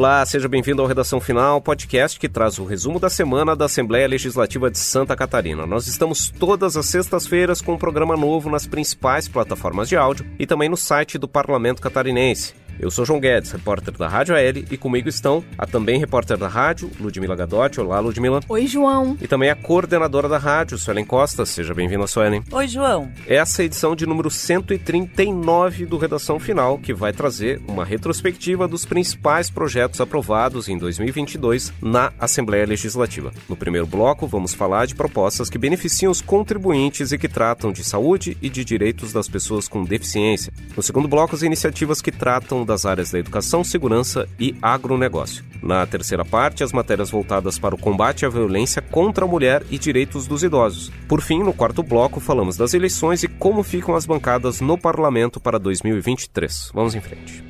Olá, seja bem-vindo ao Redação Final, podcast que traz o resumo da semana da Assembleia Legislativa de Santa Catarina. Nós estamos todas as sextas-feiras com um programa novo nas principais plataformas de áudio e também no site do Parlamento Catarinense. Eu sou João Guedes, repórter da Rádio AL, e comigo estão a também repórter da rádio, Ludmila Gadotti. Olá, Ludmila. Oi, João. E também a coordenadora da rádio, Suelen Costa. Seja bem-vinda, Suelen. Oi, João. Essa é a edição de número 139 do Redação Final, que vai trazer uma retrospectiva dos principais projetos aprovados em 2022 na Assembleia Legislativa. No primeiro bloco, vamos falar de propostas que beneficiam os contribuintes e que tratam de saúde e de direitos das pessoas com deficiência. No segundo bloco, as iniciativas que tratam das áreas da educação, segurança e agronegócio. Na terceira parte, as matérias voltadas para o combate à violência contra a mulher e direitos dos idosos. Por fim, no quarto bloco, falamos das eleições e como ficam as bancadas no parlamento para 2023. Vamos em frente.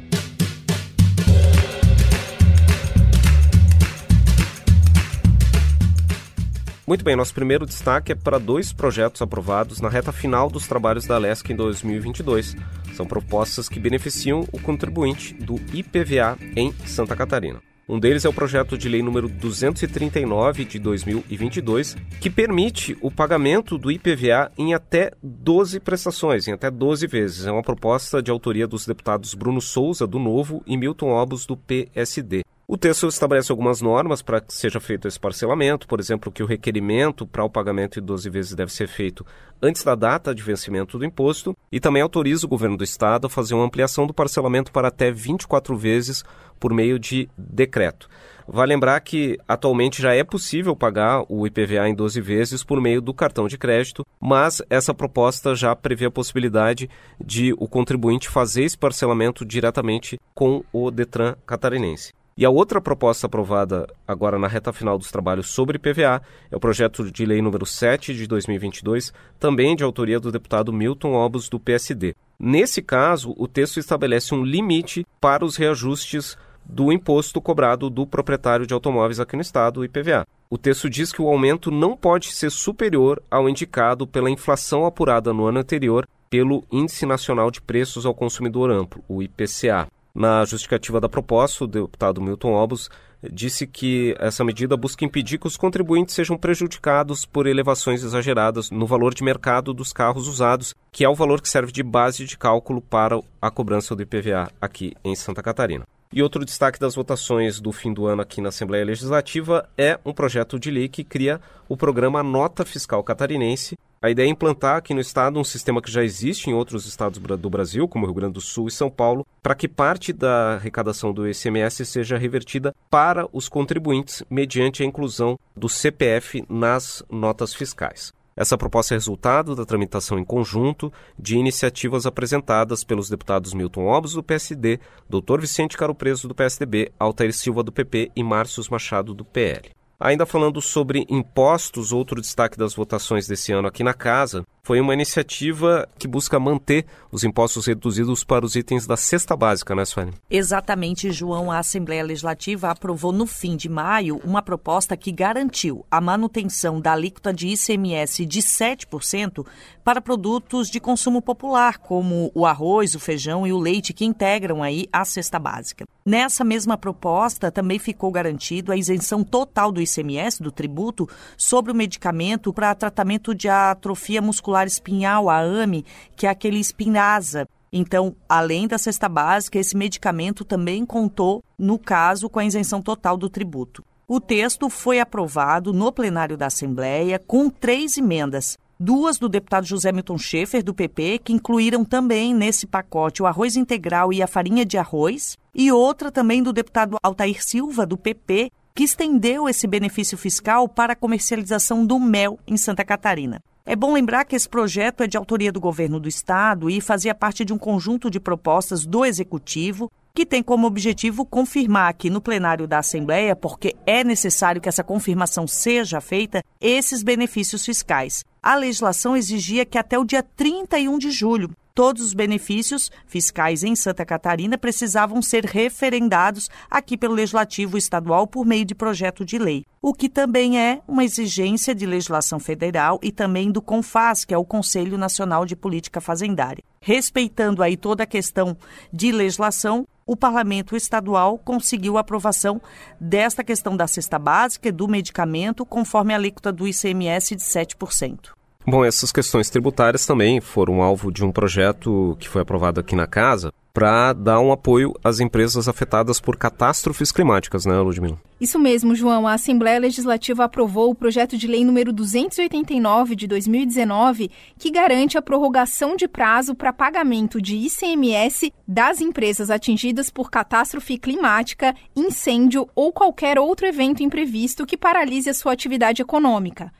Muito bem, nosso primeiro destaque é para dois projetos aprovados na reta final dos trabalhos da LESC em 2022. São propostas que beneficiam o contribuinte do IPVA em Santa Catarina. Um deles é o projeto de lei número 239 de 2022, que permite o pagamento do IPVA em até 12 prestações, em até 12 vezes. É uma proposta de autoria dos deputados Bruno Souza, do Novo, e Milton Obos, do PSD. O texto estabelece algumas normas para que seja feito esse parcelamento, por exemplo, que o requerimento para o pagamento em 12 vezes deve ser feito antes da data de vencimento do imposto e também autoriza o governo do estado a fazer uma ampliação do parcelamento para até 24 vezes por meio de decreto. Vale lembrar que atualmente já é possível pagar o IPVA em 12 vezes por meio do cartão de crédito, mas essa proposta já prevê a possibilidade de o contribuinte fazer esse parcelamento diretamente com o Detran catarinense. E a outra proposta aprovada agora na reta final dos trabalhos sobre PVA é o projeto de lei número 7 de 2022, também de autoria do deputado Milton Obos do PSD. Nesse caso, o texto estabelece um limite para os reajustes do imposto cobrado do proprietário de automóveis aqui no estado, o IPVA. O texto diz que o aumento não pode ser superior ao indicado pela inflação apurada no ano anterior pelo Índice Nacional de Preços ao Consumidor Amplo, o IPCA. Na justificativa da proposta, o deputado Milton Obos disse que essa medida busca impedir que os contribuintes sejam prejudicados por elevações exageradas no valor de mercado dos carros usados, que é o valor que serve de base de cálculo para a cobrança do IPVA aqui em Santa Catarina. E outro destaque das votações do fim do ano aqui na Assembleia Legislativa é um projeto de lei que cria o programa Nota Fiscal Catarinense. A ideia é implantar aqui no estado um sistema que já existe em outros estados do Brasil, como Rio Grande do Sul e São Paulo, para que parte da arrecadação do ICMS seja revertida para os contribuintes mediante a inclusão do CPF nas notas fiscais. Essa proposta é resultado da tramitação em conjunto de iniciativas apresentadas pelos deputados Milton Obos, do PSD, Dr. Vicente Caro Preso, do PSDB, Altair Silva, do PP e Márcio Machado, do PL. Ainda falando sobre impostos, outro destaque das votações desse ano aqui na casa foi uma iniciativa que busca manter os impostos reduzidos para os itens da cesta básica, né, Sueli? Exatamente, João. A Assembleia Legislativa aprovou no fim de maio uma proposta que garantiu a manutenção da alíquota de ICMS de 7% para produtos de consumo popular, como o arroz, o feijão e o leite, que integram aí a cesta básica. Nessa mesma proposta, também ficou garantido a isenção total do ICMS, do tributo, sobre o medicamento para tratamento de atrofia muscular espinhal, a AME, que é aquele espinasa. Então, além da cesta básica, esse medicamento também contou, no caso, com a isenção total do tributo. O texto foi aprovado no plenário da Assembleia com três emendas duas do deputado José Milton Schaefer, do PP, que incluíram também nesse pacote o arroz integral e a farinha de arroz, e outra também do deputado Altair Silva, do PP, que estendeu esse benefício fiscal para a comercialização do mel em Santa Catarina. É bom lembrar que esse projeto é de autoria do governo do estado e fazia parte de um conjunto de propostas do executivo que tem como objetivo confirmar aqui no plenário da Assembleia, porque é necessário que essa confirmação seja feita, esses benefícios fiscais. A legislação exigia que até o dia 31 de julho todos os benefícios fiscais em Santa Catarina precisavam ser referendados aqui pelo Legislativo Estadual por meio de projeto de lei, o que também é uma exigência de legislação federal e também do CONFAS, que é o Conselho Nacional de Política Fazendária. Respeitando aí toda a questão de legislação, o parlamento estadual conseguiu a aprovação desta questão da cesta básica e do medicamento, conforme a alíquota do ICMS de 7%. Bom, essas questões tributárias também foram alvo de um projeto que foi aprovado aqui na casa para dar um apoio às empresas afetadas por catástrofes climáticas, né, Ludmila? Isso mesmo, João. A Assembleia Legislativa aprovou o projeto de lei número 289 de 2019, que garante a prorrogação de prazo para pagamento de ICMS das empresas atingidas por catástrofe climática, incêndio ou qualquer outro evento imprevisto que paralise a sua atividade econômica.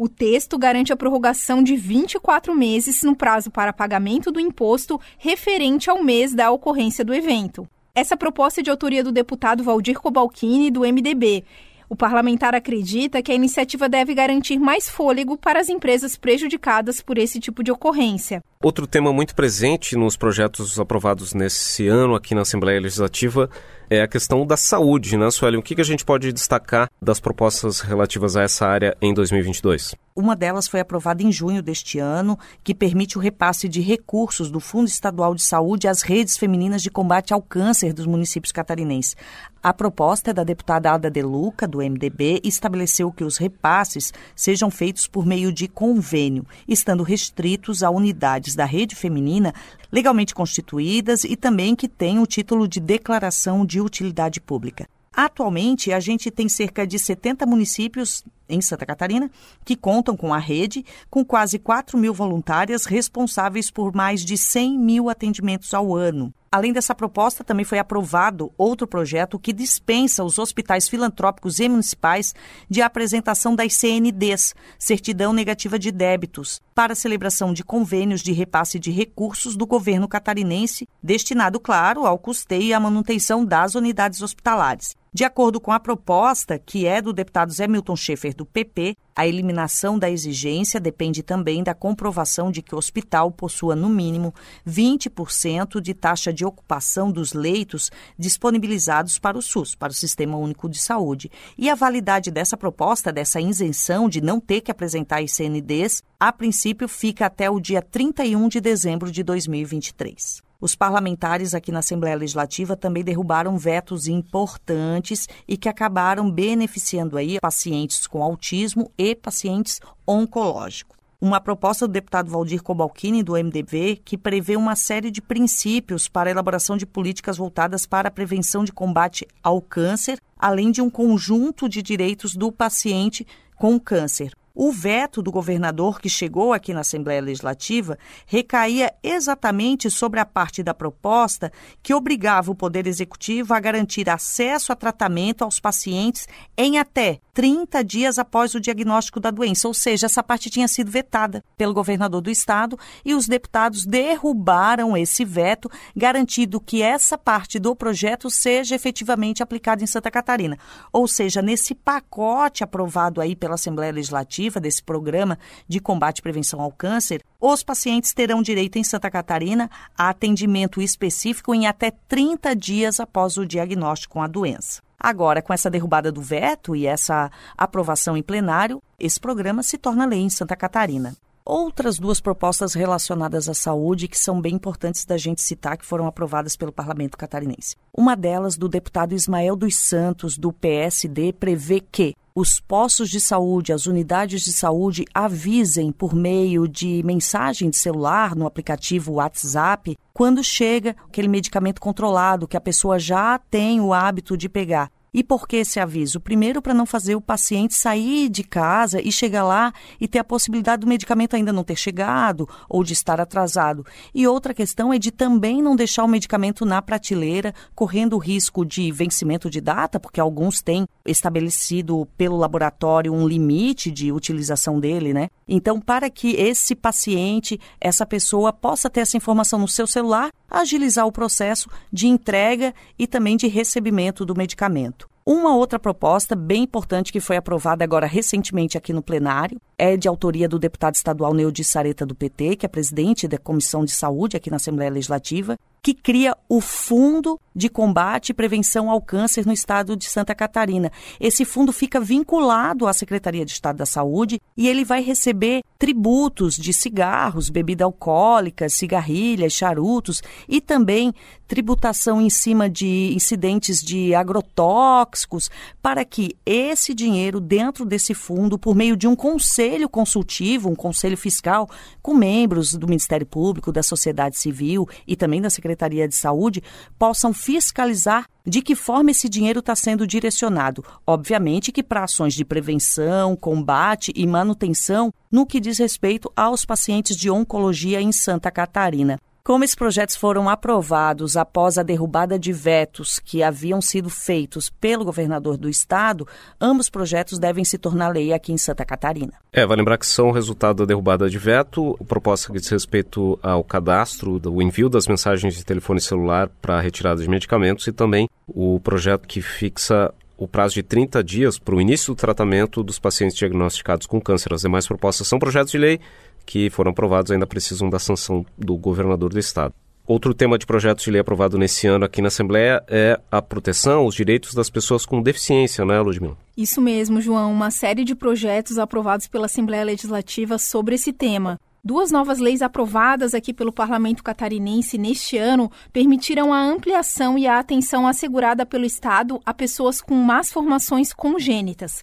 O texto garante a prorrogação de 24 meses no prazo para pagamento do imposto referente ao mês da ocorrência do evento. Essa proposta é de autoria do deputado Valdir Cobalcini, do MDB. O parlamentar acredita que a iniciativa deve garantir mais fôlego para as empresas prejudicadas por esse tipo de ocorrência. Outro tema muito presente nos projetos aprovados nesse ano aqui na Assembleia Legislativa é a questão da saúde, né, Sueli? O que a gente pode destacar das propostas relativas a essa área em 2022? Uma delas foi aprovada em junho deste ano, que permite o repasse de recursos do Fundo Estadual de Saúde às redes femininas de combate ao câncer dos municípios catarinenses. A proposta é da deputada Alda De Luca, do MDB, estabeleceu que os repasses sejam feitos por meio de convênio, estando restritos a unidades da rede feminina legalmente constituídas e também que tenham o título de declaração de utilidade pública. Atualmente, a gente tem cerca de 70 municípios em Santa Catarina que contam com a rede, com quase 4 mil voluntárias responsáveis por mais de 100 mil atendimentos ao ano. Além dessa proposta, também foi aprovado outro projeto que dispensa os hospitais filantrópicos e municipais de apresentação das CNDs, Certidão Negativa de Débitos, para celebração de convênios de repasse de recursos do governo catarinense, destinado, claro, ao custeio e à manutenção das unidades hospitalares. De acordo com a proposta, que é do deputado Zé Milton Schaefer, do PP, a eliminação da exigência depende também da comprovação de que o hospital possua, no mínimo, 20% de taxa de ocupação dos leitos disponibilizados para o SUS, para o Sistema Único de Saúde. E a validade dessa proposta, dessa isenção de não ter que apresentar ICNDs, a princípio fica até o dia 31 de dezembro de 2023. Os parlamentares aqui na Assembleia Legislativa também derrubaram vetos importantes e que acabaram beneficiando aí pacientes com autismo e pacientes oncológicos uma proposta do deputado Valdir Cobalcini, do MDB, que prevê uma série de princípios para a elaboração de políticas voltadas para a prevenção de combate ao câncer, além de um conjunto de direitos do paciente com câncer. O veto do governador que chegou aqui na Assembleia Legislativa recaía exatamente sobre a parte da proposta que obrigava o Poder Executivo a garantir acesso a tratamento aos pacientes em até 30 dias após o diagnóstico da doença, ou seja, essa parte tinha sido vetada pelo governador do estado e os deputados derrubaram esse veto, garantindo que essa parte do projeto seja efetivamente aplicada em Santa Catarina. Ou seja, nesse pacote aprovado aí pela Assembleia Legislativa desse programa de combate e prevenção ao câncer, os pacientes terão direito em Santa Catarina a atendimento específico em até 30 dias após o diagnóstico com a doença. Agora, com essa derrubada do veto e essa aprovação em plenário, esse programa se torna lei em Santa Catarina. Outras duas propostas relacionadas à saúde que são bem importantes da gente citar que foram aprovadas pelo Parlamento catarinense. Uma delas, do deputado Ismael dos Santos, do PSD, prevê que os postos de saúde, as unidades de saúde avisem por meio de mensagem de celular no aplicativo WhatsApp quando chega aquele medicamento controlado que a pessoa já tem o hábito de pegar. E por que esse aviso? Primeiro, para não fazer o paciente sair de casa e chegar lá e ter a possibilidade do medicamento ainda não ter chegado ou de estar atrasado. E outra questão é de também não deixar o medicamento na prateleira, correndo o risco de vencimento de data, porque alguns têm estabelecido pelo laboratório um limite de utilização dele, né? Então, para que esse paciente, essa pessoa possa ter essa informação no seu celular, agilizar o processo de entrega e também de recebimento do medicamento. Uma outra proposta bem importante que foi aprovada agora recentemente aqui no plenário é de autoria do deputado estadual Neudi Sareta do PT, que é presidente da Comissão de Saúde aqui na Assembleia Legislativa, que cria o Fundo de Combate e Prevenção ao Câncer no estado de Santa Catarina. Esse fundo fica vinculado à Secretaria de Estado da Saúde e ele vai receber tributos de cigarros, bebida alcoólica, cigarrilhas, charutos e também tributação em cima de incidentes de agrotóxicos, para que esse dinheiro dentro desse fundo, por meio de um conselho consultivo, um conselho fiscal, com membros do Ministério Público, da sociedade civil e também da Secretaria de Saúde, possam fiscalizar de que forma esse dinheiro está sendo direcionado. Obviamente que para ações de prevenção, combate e manutenção no que diz respeito aos pacientes de oncologia em Santa Catarina. Como esses projetos foram aprovados após a derrubada de vetos que haviam sido feitos pelo governador do estado, ambos projetos devem se tornar lei aqui em Santa Catarina. É, vai lembrar que são resultado da derrubada de veto, proposta que diz respeito ao cadastro, o envio das mensagens de telefone celular para retirada de medicamentos e também o projeto que fixa o prazo de 30 dias para o início do tratamento dos pacientes diagnosticados com câncer. As demais propostas são projetos de lei que foram aprovados ainda precisam da sanção do governador do estado. Outro tema de projeto de lei aprovado nesse ano aqui na Assembleia é a proteção, os direitos das pessoas com deficiência, né, Ludmila? Isso mesmo, João. Uma série de projetos aprovados pela Assembleia Legislativa sobre esse tema. Duas novas leis aprovadas aqui pelo Parlamento catarinense neste ano permitiram a ampliação e a atenção assegurada pelo Estado a pessoas com más formações congênitas.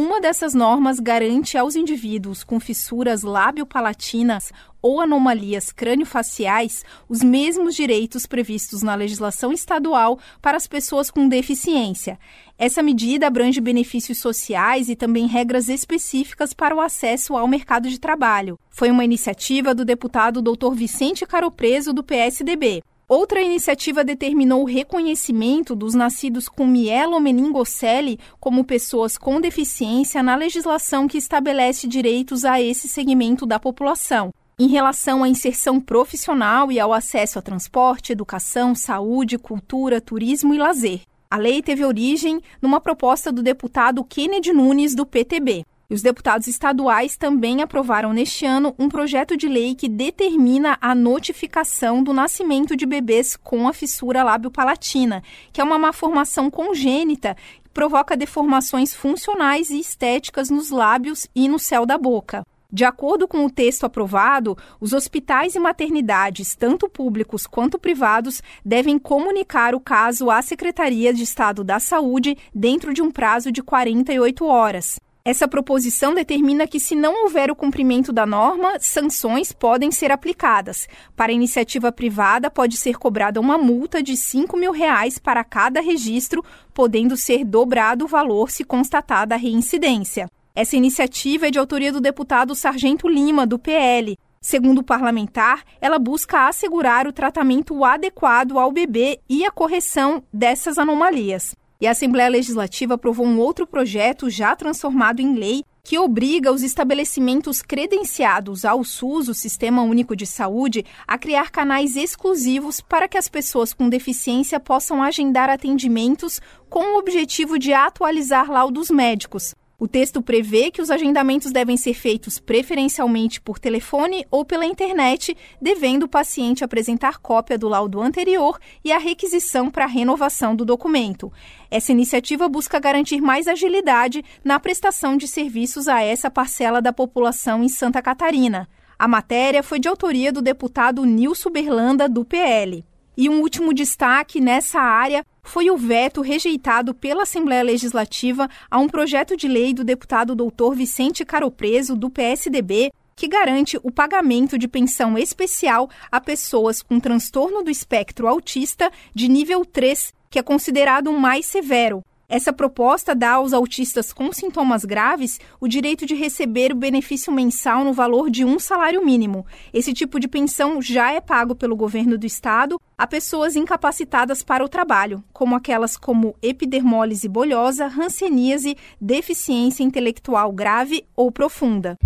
Uma dessas normas garante aos indivíduos com fissuras lábio-palatinas ou anomalias crânio-faciais os mesmos direitos previstos na legislação estadual para as pessoas com deficiência. Essa medida abrange benefícios sociais e também regras específicas para o acesso ao mercado de trabalho. Foi uma iniciativa do deputado Dr. Vicente Caropreso, do PSDB. Outra iniciativa determinou o reconhecimento dos nascidos com mielomeningocele como pessoas com deficiência na legislação que estabelece direitos a esse segmento da população. Em relação à inserção profissional e ao acesso a transporte, educação, saúde, cultura, turismo e lazer. A lei teve origem numa proposta do deputado Kennedy Nunes, do PTB. E os deputados estaduais também aprovaram neste ano um projeto de lei que determina a notificação do nascimento de bebês com a fissura lábio-palatina, que é uma malformação congênita que provoca deformações funcionais e estéticas nos lábios e no céu da boca. De acordo com o texto aprovado, os hospitais e maternidades, tanto públicos quanto privados, devem comunicar o caso à Secretaria de Estado da Saúde dentro de um prazo de 48 horas. Essa proposição determina que, se não houver o cumprimento da norma, sanções podem ser aplicadas. Para iniciativa privada, pode ser cobrada uma multa de 5 mil reais para cada registro, podendo ser dobrado o valor se constatada a reincidência. Essa iniciativa é de autoria do deputado Sargento Lima, do PL. Segundo o parlamentar, ela busca assegurar o tratamento adequado ao bebê e a correção dessas anomalias. E a Assembleia Legislativa aprovou um outro projeto já transformado em lei que obriga os estabelecimentos credenciados ao SUS, o Sistema Único de Saúde, a criar canais exclusivos para que as pessoas com deficiência possam agendar atendimentos com o objetivo de atualizar laudos médicos. O texto prevê que os agendamentos devem ser feitos preferencialmente por telefone ou pela internet, devendo o paciente apresentar cópia do laudo anterior e a requisição para renovação do documento. Essa iniciativa busca garantir mais agilidade na prestação de serviços a essa parcela da população em Santa Catarina. A matéria foi de autoria do deputado Nilson Berlanda, do PL. E um último destaque nessa área foi o veto rejeitado pela Assembleia Legislativa a um projeto de lei do deputado doutor Vicente Caropreso, do PSDB, que garante o pagamento de pensão especial a pessoas com transtorno do espectro autista de nível 3, que é considerado o mais severo, essa proposta dá aos autistas com sintomas graves o direito de receber o benefício mensal no valor de um salário mínimo. Esse tipo de pensão já é pago pelo governo do estado a pessoas incapacitadas para o trabalho, como aquelas como epidermólise bolhosa, hanseníase, deficiência intelectual grave ou profunda.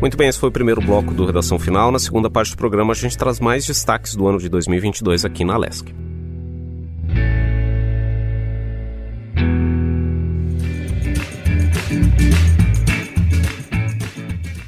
Muito bem, esse foi o primeiro bloco do Redação Final. Na segunda parte do programa, a gente traz mais destaques do ano de 2022 aqui na Lesc.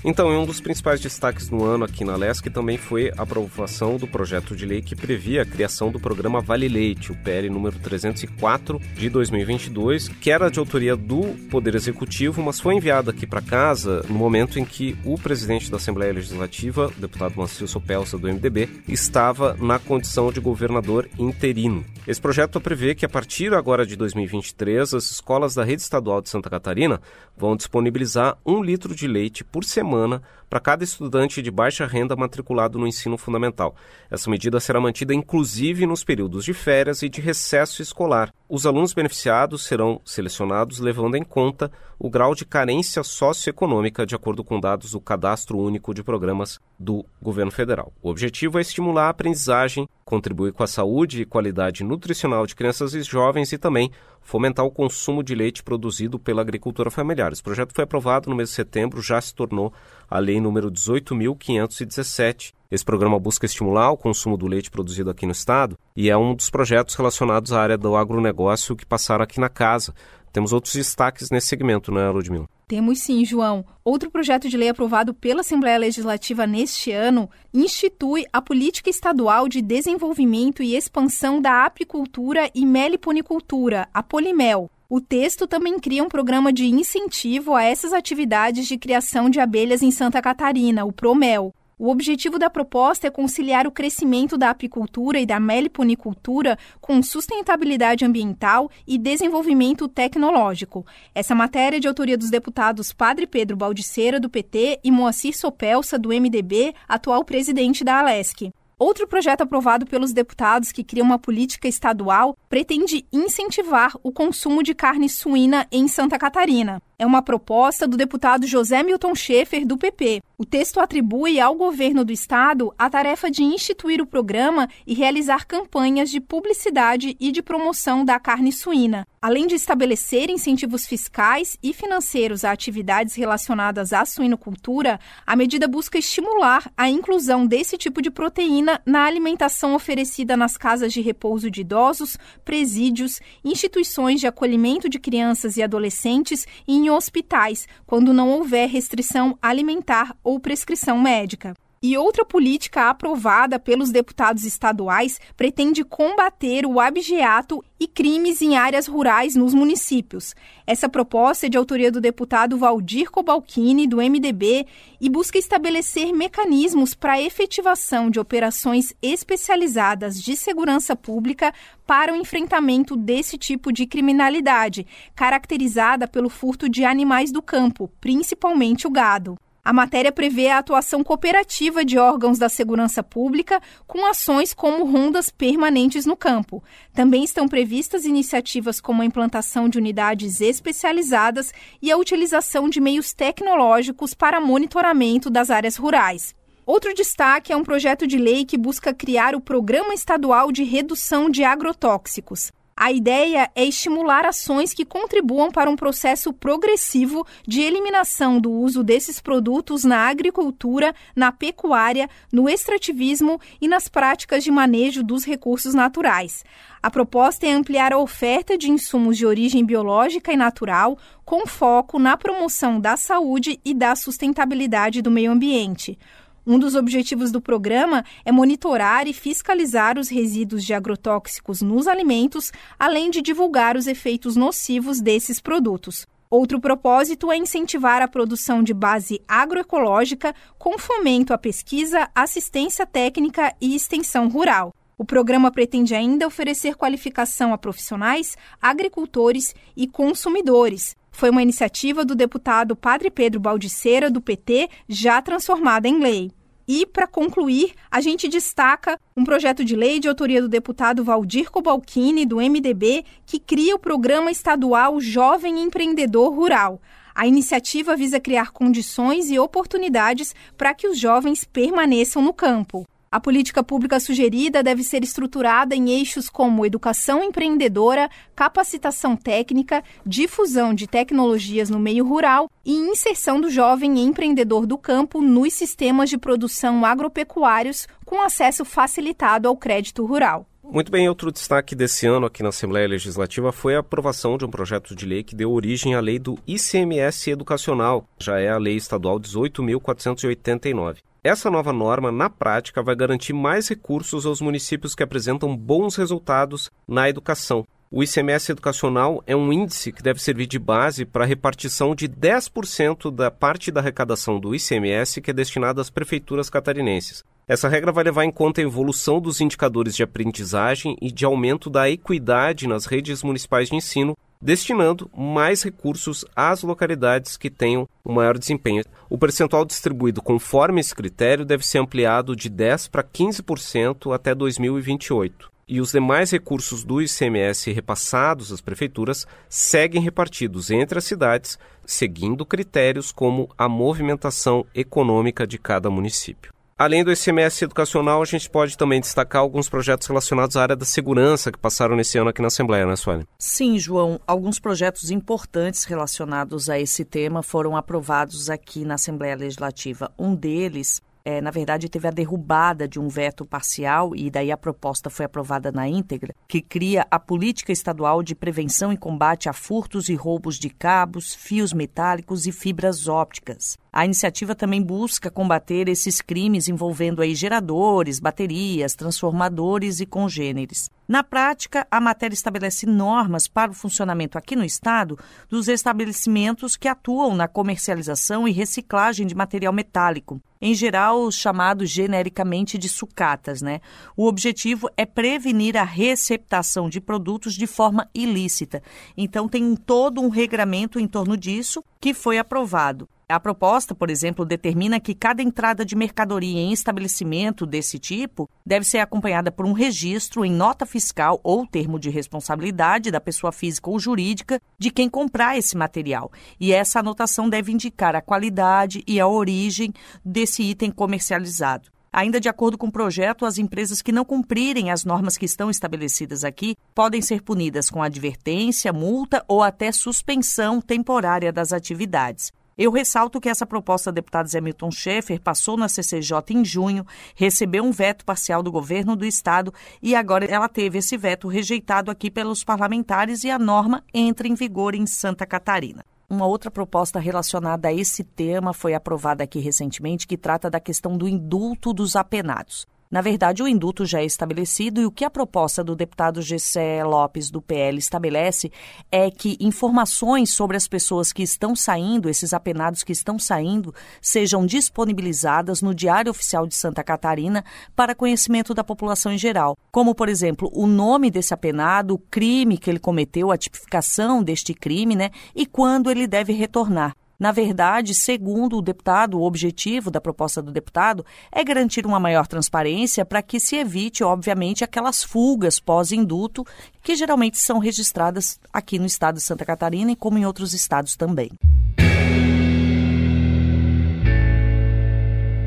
Então, um dos principais destaques no ano aqui na LESC também foi a aprovação do projeto de lei que previa a criação do programa Vale Leite, o PL número 304 de 2022, que era de autoria do Poder Executivo, mas foi enviado aqui para casa no momento em que o presidente da Assembleia Legislativa, o deputado Mancilson Pelsa, do MDB, estava na condição de governador interino. Esse projeto prevê que a partir agora de 2023, as escolas da rede estadual de Santa Catarina vão disponibilizar um litro de leite por semana semana para cada estudante de baixa renda matriculado no ensino fundamental. Essa medida será mantida inclusive nos períodos de férias e de recesso escolar. Os alunos beneficiados serão selecionados levando em conta o grau de carência socioeconômica, de acordo com dados do Cadastro Único de Programas do Governo Federal. O objetivo é estimular a aprendizagem, contribuir com a saúde e qualidade nutricional de crianças e jovens e também fomentar o consumo de leite produzido pela agricultura familiar. Esse projeto foi aprovado no mês de setembro, já se tornou a lei número 18.517. Esse programa busca estimular o consumo do leite produzido aqui no estado e é um dos projetos relacionados à área do agronegócio que passaram aqui na casa. Temos outros destaques nesse segmento, né, Ludmila? Temos sim, João. Outro projeto de lei aprovado pela Assembleia Legislativa neste ano institui a Política Estadual de Desenvolvimento e Expansão da Apicultura e Meliponicultura, a Polimel. O texto também cria um programa de incentivo a essas atividades de criação de abelhas em Santa Catarina, o Promel. O objetivo da proposta é conciliar o crescimento da apicultura e da meliponicultura com sustentabilidade ambiental e desenvolvimento tecnológico. Essa matéria é de autoria dos deputados Padre Pedro Baldiceira, do PT, e Moacir Sopelsa, do MDB, atual presidente da Alesc. Outro projeto aprovado pelos deputados que cria uma política estadual pretende incentivar o consumo de carne suína em Santa Catarina. É uma proposta do deputado José Milton Schaefer, do PP. O texto atribui ao governo do estado a tarefa de instituir o programa e realizar campanhas de publicidade e de promoção da carne suína, além de estabelecer incentivos fiscais e financeiros a atividades relacionadas à suinocultura. A medida busca estimular a inclusão desse tipo de proteína na alimentação oferecida nas casas de repouso de idosos, presídios, instituições de acolhimento de crianças e adolescentes e em hospitais, quando não houver restrição alimentar ou prescrição médica. E outra política aprovada pelos deputados estaduais pretende combater o abigeato e crimes em áreas rurais nos municípios. Essa proposta é de autoria do deputado Valdir Cobalcini, do MDB, e busca estabelecer mecanismos para a efetivação de operações especializadas de segurança pública para o enfrentamento desse tipo de criminalidade, caracterizada pelo furto de animais do campo, principalmente o gado. A matéria prevê a atuação cooperativa de órgãos da segurança pública com ações como rondas permanentes no campo. Também estão previstas iniciativas como a implantação de unidades especializadas e a utilização de meios tecnológicos para monitoramento das áreas rurais. Outro destaque é um projeto de lei que busca criar o Programa Estadual de Redução de Agrotóxicos. A ideia é estimular ações que contribuam para um processo progressivo de eliminação do uso desses produtos na agricultura, na pecuária, no extrativismo e nas práticas de manejo dos recursos naturais. A proposta é ampliar a oferta de insumos de origem biológica e natural, com foco na promoção da saúde e da sustentabilidade do meio ambiente. Um dos objetivos do programa é monitorar e fiscalizar os resíduos de agrotóxicos nos alimentos, além de divulgar os efeitos nocivos desses produtos. Outro propósito é incentivar a produção de base agroecológica com fomento à pesquisa, assistência técnica e extensão rural. O programa pretende ainda oferecer qualificação a profissionais, agricultores e consumidores. Foi uma iniciativa do deputado Padre Pedro Baldiceira, do PT, já transformada em lei. E, para concluir, a gente destaca um projeto de lei de autoria do deputado Valdir Cobalcini, do MDB, que cria o Programa Estadual Jovem Empreendedor Rural. A iniciativa visa criar condições e oportunidades para que os jovens permaneçam no campo. A política pública sugerida deve ser estruturada em eixos como educação empreendedora, capacitação técnica, difusão de tecnologias no meio rural e inserção do jovem empreendedor do campo nos sistemas de produção agropecuários com acesso facilitado ao crédito rural. Muito bem, outro destaque desse ano aqui na Assembleia Legislativa foi a aprovação de um projeto de lei que deu origem à lei do ICMS educacional, já é a Lei Estadual 18.489. Essa nova norma, na prática, vai garantir mais recursos aos municípios que apresentam bons resultados na educação. O ICMS educacional é um índice que deve servir de base para a repartição de 10% da parte da arrecadação do ICMS que é destinada às prefeituras catarinenses. Essa regra vai levar em conta a evolução dos indicadores de aprendizagem e de aumento da equidade nas redes municipais de ensino, destinando mais recursos às localidades que tenham o maior desempenho. O percentual distribuído conforme esse critério deve ser ampliado de 10% para 15% até 2028. E os demais recursos do ICMS repassados às prefeituras seguem repartidos entre as cidades, seguindo critérios como a movimentação econômica de cada município. Além do ICMS educacional, a gente pode também destacar alguns projetos relacionados à área da segurança que passaram nesse ano aqui na Assembleia, né, Sueli? Sim, João. Alguns projetos importantes relacionados a esse tema foram aprovados aqui na Assembleia Legislativa. Um deles é, na verdade, teve a derrubada de um veto parcial, e daí a proposta foi aprovada na íntegra, que cria a Política Estadual de Prevenção e Combate a Furtos e Roubos de Cabos, Fios Metálicos e Fibras Ópticas. A iniciativa também busca combater esses crimes envolvendo aí geradores, baterias, transformadores e congêneres. Na prática, a matéria estabelece normas para o funcionamento aqui no Estado dos estabelecimentos que atuam na comercialização e reciclagem de material metálico, em geral os chamados genericamente de sucatas. Né? O objetivo é prevenir a receptação de produtos de forma ilícita. Então, tem todo um regramento em torno disso que foi aprovado. A proposta, por exemplo, determina que cada entrada de mercadoria em estabelecimento desse tipo deve ser acompanhada por um registro em nota fiscal ou termo de responsabilidade da pessoa física ou jurídica de quem comprar esse material. E essa anotação deve indicar a qualidade e a origem desse item comercializado. Ainda de acordo com o projeto, as empresas que não cumprirem as normas que estão estabelecidas aqui podem ser punidas com advertência, multa ou até suspensão temporária das atividades. Eu ressalto que essa proposta do deputado Zé Milton Schaeffer passou na CCJ em junho, recebeu um veto parcial do governo do estado e agora ela teve esse veto rejeitado aqui pelos parlamentares e a norma entra em vigor em Santa Catarina. Uma outra proposta relacionada a esse tema foi aprovada aqui recentemente, que trata da questão do indulto dos apenados. Na verdade, o indulto já é estabelecido e o que a proposta do deputado Gessé Lopes, do PL, estabelece é que informações sobre as pessoas que estão saindo, esses apenados que estão saindo, sejam disponibilizadas no Diário Oficial de Santa Catarina para conhecimento da população em geral, como, por exemplo, o nome desse apenado, o crime que ele cometeu, a tipificação deste crime, né, e quando ele deve retornar. Na verdade, segundo o deputado, o objetivo da proposta do deputado é garantir uma maior transparência para que se evite, obviamente, aquelas fugas pós-indulto que geralmente são registradas aqui no estado de Santa Catarina e como em outros estados também.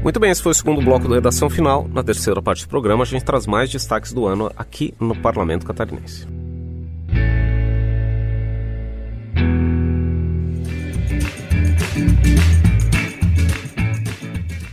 Muito bem, esse foi o segundo bloco da redação final. Na terceira parte do programa, a gente traz mais destaques do ano aqui no Parlamento Catarinense.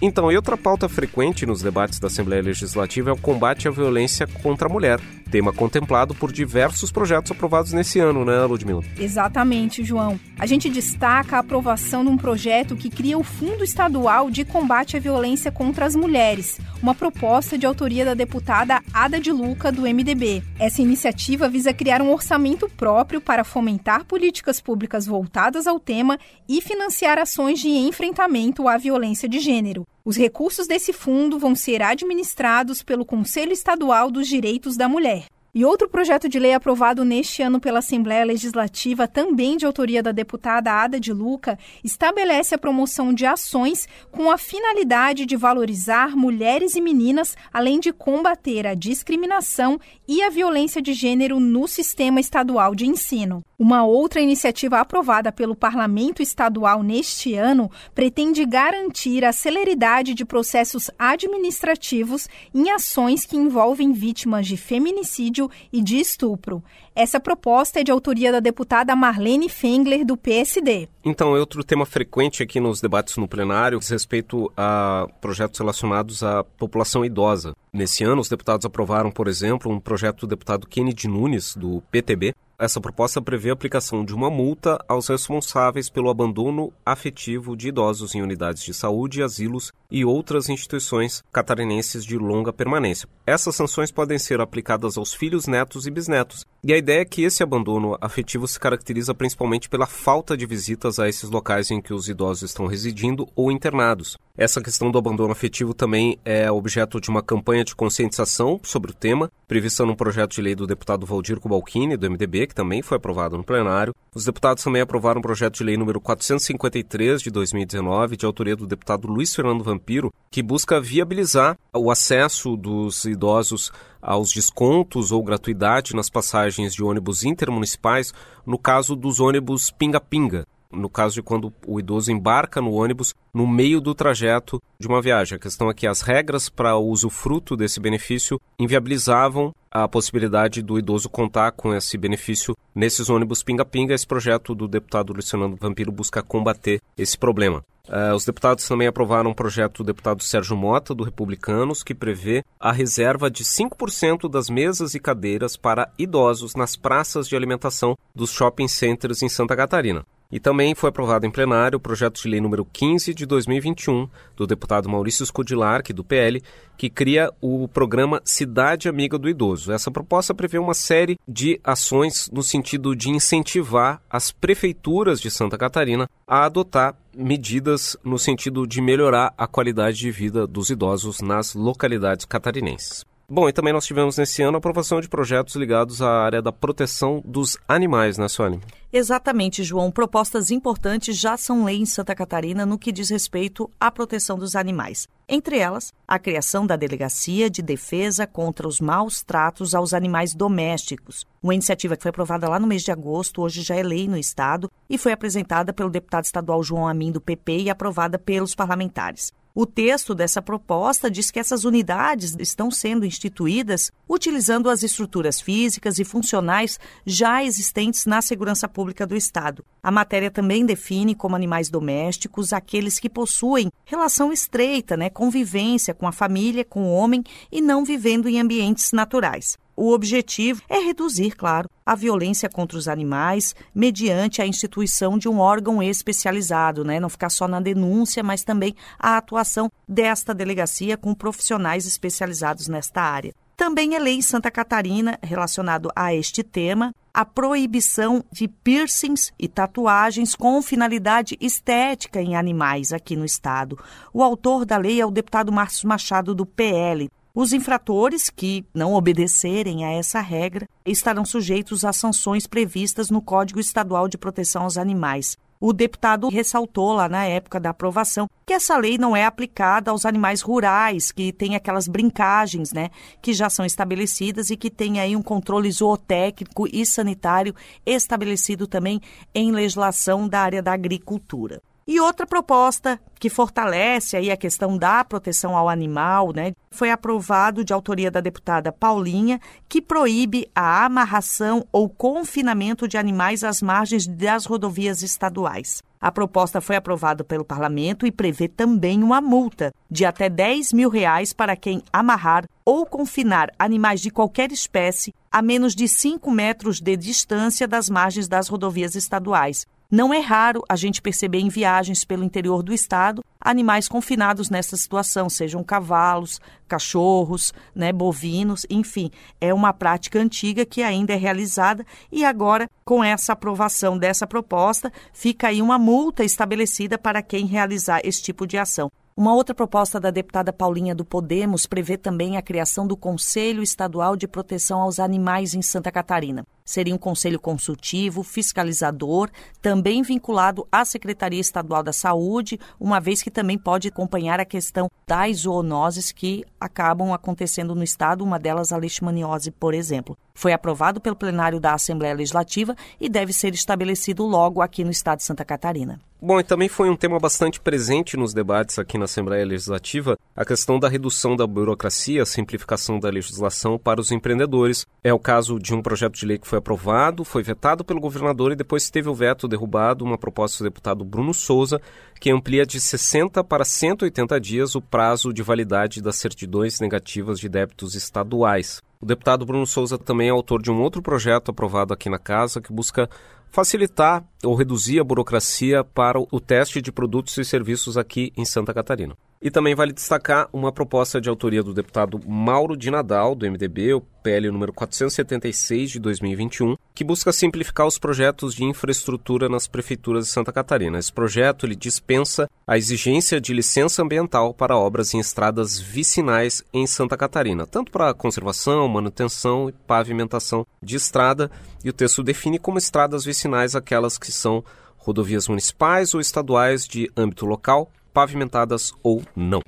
Então, e outra pauta frequente nos debates da Assembleia Legislativa é o combate à violência contra a mulher tema contemplado por diversos projetos aprovados nesse ano, né, Ludmila? Exatamente, João. A gente destaca a aprovação de um projeto que cria o Fundo Estadual de Combate à Violência contra as Mulheres, uma proposta de autoria da deputada Ada de Luca, do MDB. Essa iniciativa visa criar um orçamento próprio para fomentar políticas públicas voltadas ao tema e financiar ações de enfrentamento à violência de gênero. Os recursos desse fundo vão ser administrados pelo Conselho Estadual dos Direitos da Mulher. E outro projeto de lei aprovado neste ano pela Assembleia Legislativa, também de autoria da deputada Ada de Luca, estabelece a promoção de ações com a finalidade de valorizar mulheres e meninas, além de combater a discriminação e a violência de gênero no sistema estadual de ensino. Uma outra iniciativa aprovada pelo Parlamento Estadual neste ano pretende garantir a celeridade de processos administrativos em ações que envolvem vítimas de feminicídio e de estupro. Essa proposta é de autoria da deputada Marlene Fengler, do PSD. Então, outro tema frequente aqui nos debates no plenário diz respeito a projetos relacionados à população idosa. Nesse ano, os deputados aprovaram, por exemplo, um projeto do deputado Kennedy Nunes, do PTB, essa proposta prevê a aplicação de uma multa aos responsáveis pelo abandono afetivo de idosos em unidades de saúde, asilos e outras instituições catarinenses de longa permanência. Essas sanções podem ser aplicadas aos filhos, netos e bisnetos. E a ideia é que esse abandono afetivo se caracteriza principalmente pela falta de visitas a esses locais em que os idosos estão residindo ou internados. Essa questão do abandono afetivo também é objeto de uma campanha de conscientização sobre o tema, prevista num projeto de lei do deputado Valdir Cubalcini, do MDB, que também foi aprovado no plenário. Os deputados também aprovaram um projeto de lei número 453 de 2019, de autoria do deputado Luiz Fernando Vampiro, que busca viabilizar o acesso dos idosos aos descontos ou gratuidade nas passagens de ônibus intermunicipais, no caso dos ônibus pinga-pinga, no caso de quando o idoso embarca no ônibus no meio do trajeto de uma viagem. A questão é que as regras para o usufruto desse benefício inviabilizavam a possibilidade do idoso contar com esse benefício nesses ônibus pinga-pinga. Esse projeto do deputado Luciano Vampiro busca combater esse problema. Uh, os deputados também aprovaram um projeto do deputado Sérgio Mota, do Republicanos, que prevê a reserva de 5% das mesas e cadeiras para idosos nas praças de alimentação dos shopping centers em Santa Catarina. E também foi aprovado em plenário o projeto de lei número 15 de 2021 do deputado Maurício Scodilar, do PL, que cria o programa Cidade Amiga do Idoso. Essa proposta prevê uma série de ações no sentido de incentivar as prefeituras de Santa Catarina a adotar medidas no sentido de melhorar a qualidade de vida dos idosos nas localidades catarinenses. Bom, e também nós tivemos nesse ano a aprovação de projetos ligados à área da proteção dos animais, né, Suane? Exatamente, João. Propostas importantes já são lei em Santa Catarina no que diz respeito à proteção dos animais. Entre elas, a criação da Delegacia de Defesa contra os Maus Tratos aos Animais Domésticos. Uma iniciativa que foi aprovada lá no mês de agosto, hoje já é lei no Estado, e foi apresentada pelo deputado estadual João Amin, do PP, e aprovada pelos parlamentares. O texto dessa proposta diz que essas unidades estão sendo instituídas utilizando as estruturas físicas e funcionais já existentes na segurança pública do Estado. A matéria também define como animais domésticos aqueles que possuem relação estreita, né, convivência com a família, com o homem e não vivendo em ambientes naturais. O objetivo é reduzir, claro, a violência contra os animais mediante a instituição de um órgão especializado, né? Não ficar só na denúncia, mas também a atuação desta delegacia com profissionais especializados nesta área. Também é lei em Santa Catarina relacionado a este tema a proibição de piercings e tatuagens com finalidade estética em animais aqui no estado. O autor da lei é o deputado Márcio Machado do PL. Os infratores que não obedecerem a essa regra estarão sujeitos às sanções previstas no Código Estadual de Proteção aos Animais. O deputado ressaltou lá na época da aprovação que essa lei não é aplicada aos animais rurais, que têm aquelas brincagens, né, que já são estabelecidas e que tem aí um controle zootécnico e sanitário estabelecido também em legislação da área da agricultura. E outra proposta que fortalece aí a questão da proteção ao animal, né, foi aprovado de autoria da deputada Paulinha, que proíbe a amarração ou confinamento de animais às margens das rodovias estaduais. A proposta foi aprovada pelo parlamento e prevê também uma multa de até 10 mil reais para quem amarrar ou confinar animais de qualquer espécie a menos de 5 metros de distância das margens das rodovias estaduais, não é raro a gente perceber em viagens pelo interior do estado animais confinados nessa situação, sejam cavalos, cachorros, né, bovinos, enfim. É uma prática antiga que ainda é realizada e agora, com essa aprovação dessa proposta, fica aí uma multa estabelecida para quem realizar esse tipo de ação. Uma outra proposta da deputada Paulinha do Podemos prevê também a criação do Conselho Estadual de Proteção aos Animais em Santa Catarina. Seria um conselho consultivo, fiscalizador, também vinculado à Secretaria Estadual da Saúde, uma vez que também pode acompanhar a questão das zoonoses que acabam acontecendo no estado, uma delas a leishmaniose, por exemplo. Foi aprovado pelo plenário da Assembleia Legislativa e deve ser estabelecido logo aqui no estado de Santa Catarina. Bom, e também foi um tema bastante presente nos debates aqui na Assembleia Legislativa a questão da redução da burocracia, a simplificação da legislação para os empreendedores. É o caso de um projeto de lei que foi aprovado, foi vetado pelo governador e depois teve o veto derrubado, uma proposta do deputado Bruno Souza, que amplia de 60 para 180 dias o prazo de validade das certidões negativas de débitos estaduais. O deputado Bruno Souza também é autor de um outro projeto aprovado aqui na casa que busca facilitar ou reduzir a burocracia para o teste de produtos e serviços aqui em Santa Catarina. E também vale destacar uma proposta de autoria do deputado Mauro de Nadal, do MDB, o PL número 476 de 2021, que busca simplificar os projetos de infraestrutura nas prefeituras de Santa Catarina. Esse projeto ele dispensa a exigência de licença ambiental para obras em estradas vicinais em Santa Catarina, tanto para conservação, manutenção e pavimentação de estrada, e o texto define como estradas vicinais aquelas que são rodovias municipais ou estaduais de âmbito local, pavimentadas ou não.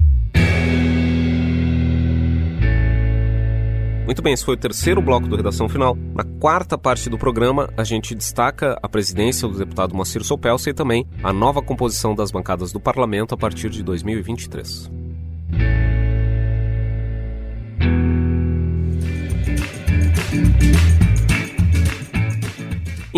Muito bem, esse foi o terceiro bloco do Redação Final. Na quarta parte do programa, a gente destaca a presidência do deputado Moacir Sopelsa e também a nova composição das bancadas do parlamento a partir de 2023.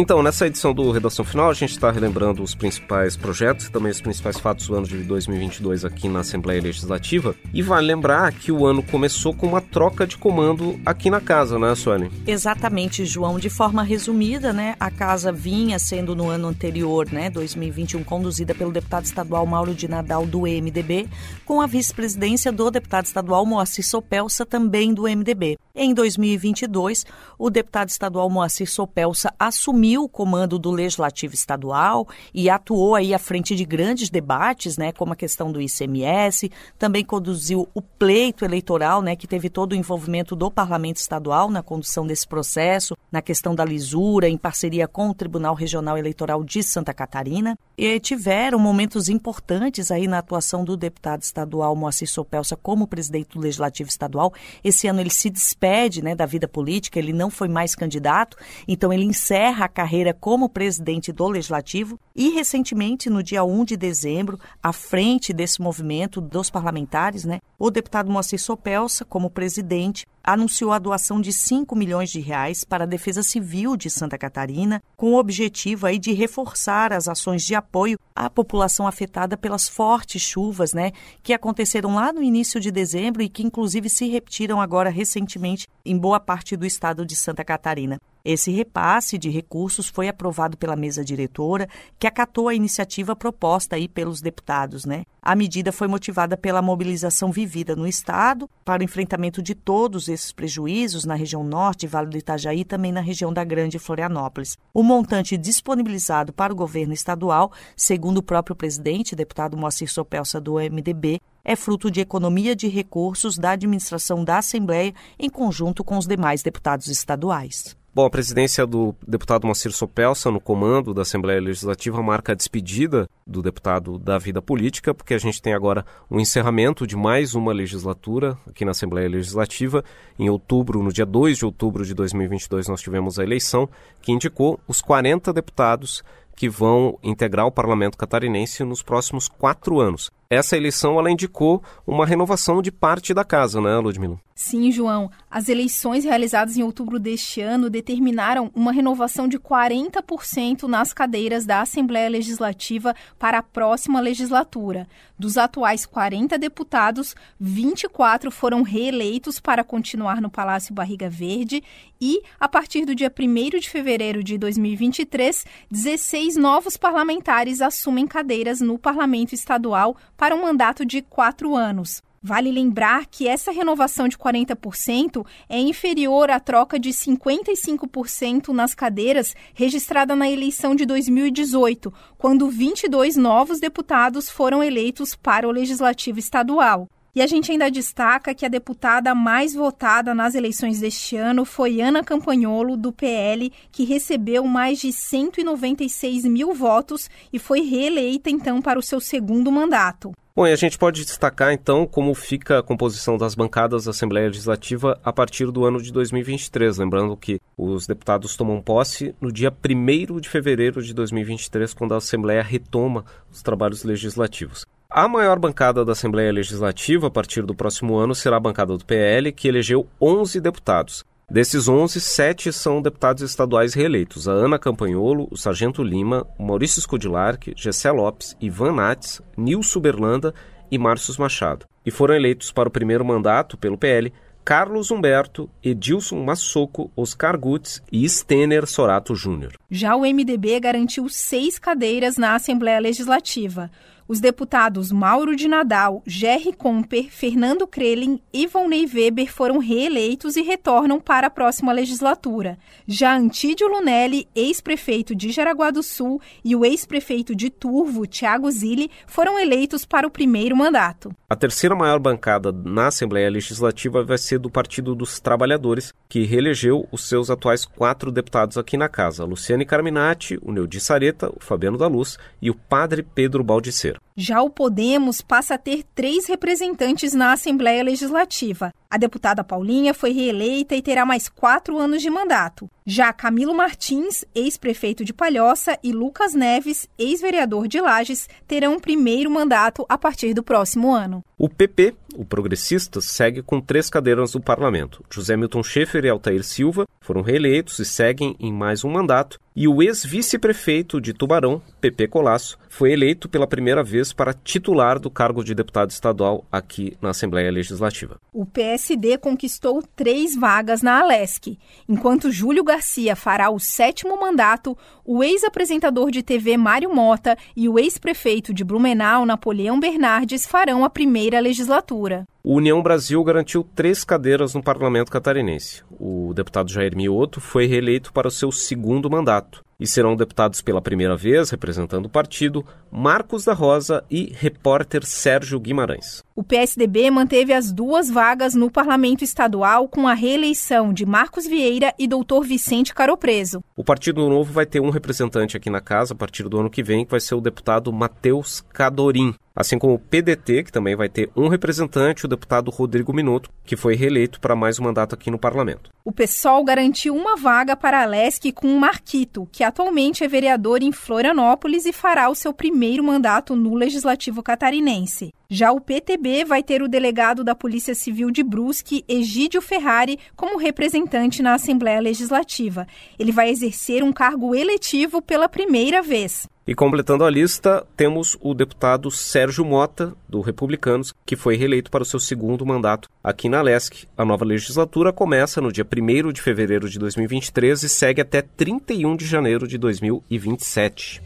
Então, nessa edição do Redação Final, a gente está relembrando os principais projetos e também os principais fatos do ano de 2022 aqui na Assembleia Legislativa. E vale lembrar que o ano começou com uma troca de comando aqui na casa, né, Suane? Exatamente, João. De forma resumida, né, a casa vinha sendo no ano anterior, né, 2021, conduzida pelo deputado estadual Mauro de Nadal, do MDB, com a vice-presidência do deputado estadual Moacir Sopelsa, também do MDB. Em 2022, o deputado estadual Moacir Sopelsa assumiu o comando do Legislativo Estadual e atuou aí à frente de grandes debates, né, como a questão do ICMS, também conduziu o pleito eleitoral, né, que teve todo o envolvimento do Parlamento Estadual na condução desse processo, na questão da lisura, em parceria com o Tribunal Regional Eleitoral de Santa Catarina. E tiveram momentos importantes aí na atuação do deputado estadual Moacir Sopelsa como presidente do Legislativo Estadual. Esse ano ele se despede, né, da vida política, ele não foi mais candidato, então ele encerra a carreira como presidente do Legislativo. E, recentemente, no dia 1 de dezembro, à frente desse movimento dos parlamentares, né, o deputado Moacir Sopelsa, como presidente, anunciou a doação de 5 milhões de reais para a Defesa Civil de Santa Catarina, com o objetivo aí de reforçar as ações de apoio à população afetada pelas fortes chuvas, né, que aconteceram lá no início de dezembro e que inclusive se repetiram agora recentemente em boa parte do estado de Santa Catarina. Esse repasse de recursos foi aprovado pela mesa diretora, que acatou a iniciativa proposta aí pelos deputados, né? A medida foi motivada pela mobilização vivida no estado para o enfrentamento de todos esses prejuízos na região norte, Vale do Itajaí e também na região da Grande Florianópolis. O montante disponibilizado para o governo estadual, segundo o próprio presidente, deputado Moacir Sopelsa do MDB, é fruto de economia de recursos da administração da Assembleia em conjunto com os demais deputados estaduais. Bom, a presidência do deputado Moacir Sopelsa no comando da Assembleia Legislativa marca a despedida do deputado da vida política, porque a gente tem agora o um encerramento de mais uma legislatura aqui na Assembleia Legislativa. Em outubro, no dia 2 de outubro de 2022, nós tivemos a eleição que indicou os 40 deputados que vão integrar o parlamento catarinense nos próximos quatro anos. Essa eleição ela indicou uma renovação de parte da casa, né, Ludmila? Sim, João. As eleições realizadas em outubro deste ano determinaram uma renovação de 40% nas cadeiras da Assembleia Legislativa para a próxima legislatura. Dos atuais 40 deputados, 24 foram reeleitos para continuar no Palácio Barriga Verde e, a partir do dia 1 de fevereiro de 2023, 16 novos parlamentares assumem cadeiras no Parlamento Estadual para um mandato de quatro anos. Vale lembrar que essa renovação de 40% é inferior à troca de 55% nas cadeiras registrada na eleição de 2018, quando 22 novos deputados foram eleitos para o Legislativo Estadual. E a gente ainda destaca que a deputada mais votada nas eleições deste ano foi Ana Campagnolo, do PL, que recebeu mais de 196 mil votos e foi reeleita então para o seu segundo mandato. Bom, e a gente pode destacar então como fica a composição das bancadas da Assembleia Legislativa a partir do ano de 2023. Lembrando que os deputados tomam posse no dia 1 de fevereiro de 2023, quando a Assembleia retoma os trabalhos legislativos. A maior bancada da Assembleia Legislativa a partir do próximo ano será a bancada do PL, que elegeu 11 deputados. Desses 11, sete são deputados estaduais reeleitos: a Ana Campanholo, o Sargento Lima, o Maurício Scodilarque, Gessé Lopes, Ivan Nates, Nilson Berlanda e Márcio Machado. E foram eleitos para o primeiro mandato pelo PL Carlos Humberto, Edilson Massoco, Oscar Gutz e Stener Sorato Júnior. Já o MDB garantiu seis cadeiras na Assembleia Legislativa. Os deputados Mauro de Nadal, Jerry Comper, Fernando Krelin e Volney Weber foram reeleitos e retornam para a próxima legislatura. Já Antídio Lunelli, ex-prefeito de Jaraguá do Sul, e o ex-prefeito de Turvo, Tiago Zilli, foram eleitos para o primeiro mandato. A terceira maior bancada na Assembleia Legislativa vai ser do Partido dos Trabalhadores, que reelegeu os seus atuais quatro deputados aqui na casa: Luciane Carminati, o Neudi Sareta, o Fabiano da Luz e o Padre Pedro Baldiceiro. Já o Podemos passa a ter três representantes na Assembleia Legislativa. A deputada Paulinha foi reeleita e terá mais quatro anos de mandato. Já Camilo Martins, ex-prefeito de Palhoça, e Lucas Neves, ex-vereador de Lages, terão primeiro mandato a partir do próximo ano. O PP, o Progressistas, segue com três cadeiras no parlamento. José Milton Schaefer e Altair Silva foram reeleitos e seguem em mais um mandato. E o ex-vice-prefeito de Tubarão, PP Colasso, foi eleito pela primeira vez para titular do cargo de deputado estadual aqui na Assembleia Legislativa. O PSD conquistou três vagas na Alesc. Enquanto Júlio Garcia fará o sétimo mandato, o ex-apresentador de TV Mário Mota e o ex-prefeito de Blumenau, Napoleão Bernardes, farão a primeira legislatura. O União Brasil garantiu três cadeiras no parlamento catarinense. O deputado Jair Mioto foi reeleito para o seu segundo mandato e serão deputados pela primeira vez, representando o partido, Marcos da Rosa e repórter Sérgio Guimarães. O PSDB manteve as duas vagas no parlamento estadual com a reeleição de Marcos Vieira e doutor Vicente Caropreso. O Partido Novo vai ter um representante aqui na casa a partir do ano que vem, que vai ser o deputado Matheus Cadorim. Assim como o PDT, que também vai ter um representante, o deputado Rodrigo Minuto, que foi reeleito para mais um mandato aqui no parlamento. O PSOL garantiu uma vaga para a Lesc com o Marquito, que atualmente é vereador em Florianópolis e fará o seu primeiro mandato no Legislativo Catarinense. Já o PTB vai ter o delegado da Polícia Civil de Brusque, Egídio Ferrari, como representante na Assembleia Legislativa. Ele vai exercer um cargo eletivo pela primeira vez. E completando a lista, temos o deputado Sérgio Mota, do Republicanos, que foi reeleito para o seu segundo mandato aqui na LESC. A nova legislatura começa no dia 1 de fevereiro de 2023 e segue até 31 de janeiro de 2027.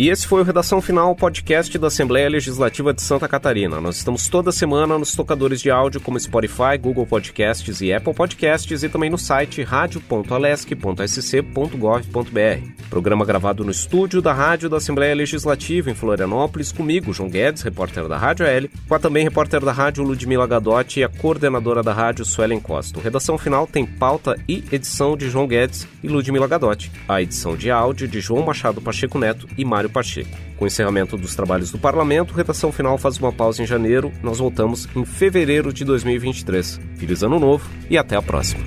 E esse foi o Redação Final, podcast da Assembleia Legislativa de Santa Catarina. Nós estamos toda semana nos tocadores de áudio como Spotify, Google Podcasts e Apple Podcasts e também no site radio.alesc.sc.gov.br. Programa gravado no estúdio da Rádio da Assembleia Legislativa em Florianópolis, comigo, João Guedes, repórter da Rádio L, com a também repórter da Rádio Ludmila Gadotti e a coordenadora da Rádio Suelen Costa. O Redação Final tem pauta e edição de João Guedes e Ludmila Gadotti. A edição de áudio de João Machado Pacheco Neto e Mário Pacheco. Com o encerramento dos trabalhos do parlamento, redação final faz uma pausa em janeiro. Nós voltamos em fevereiro de 2023. Feliz Ano Novo e até a próxima.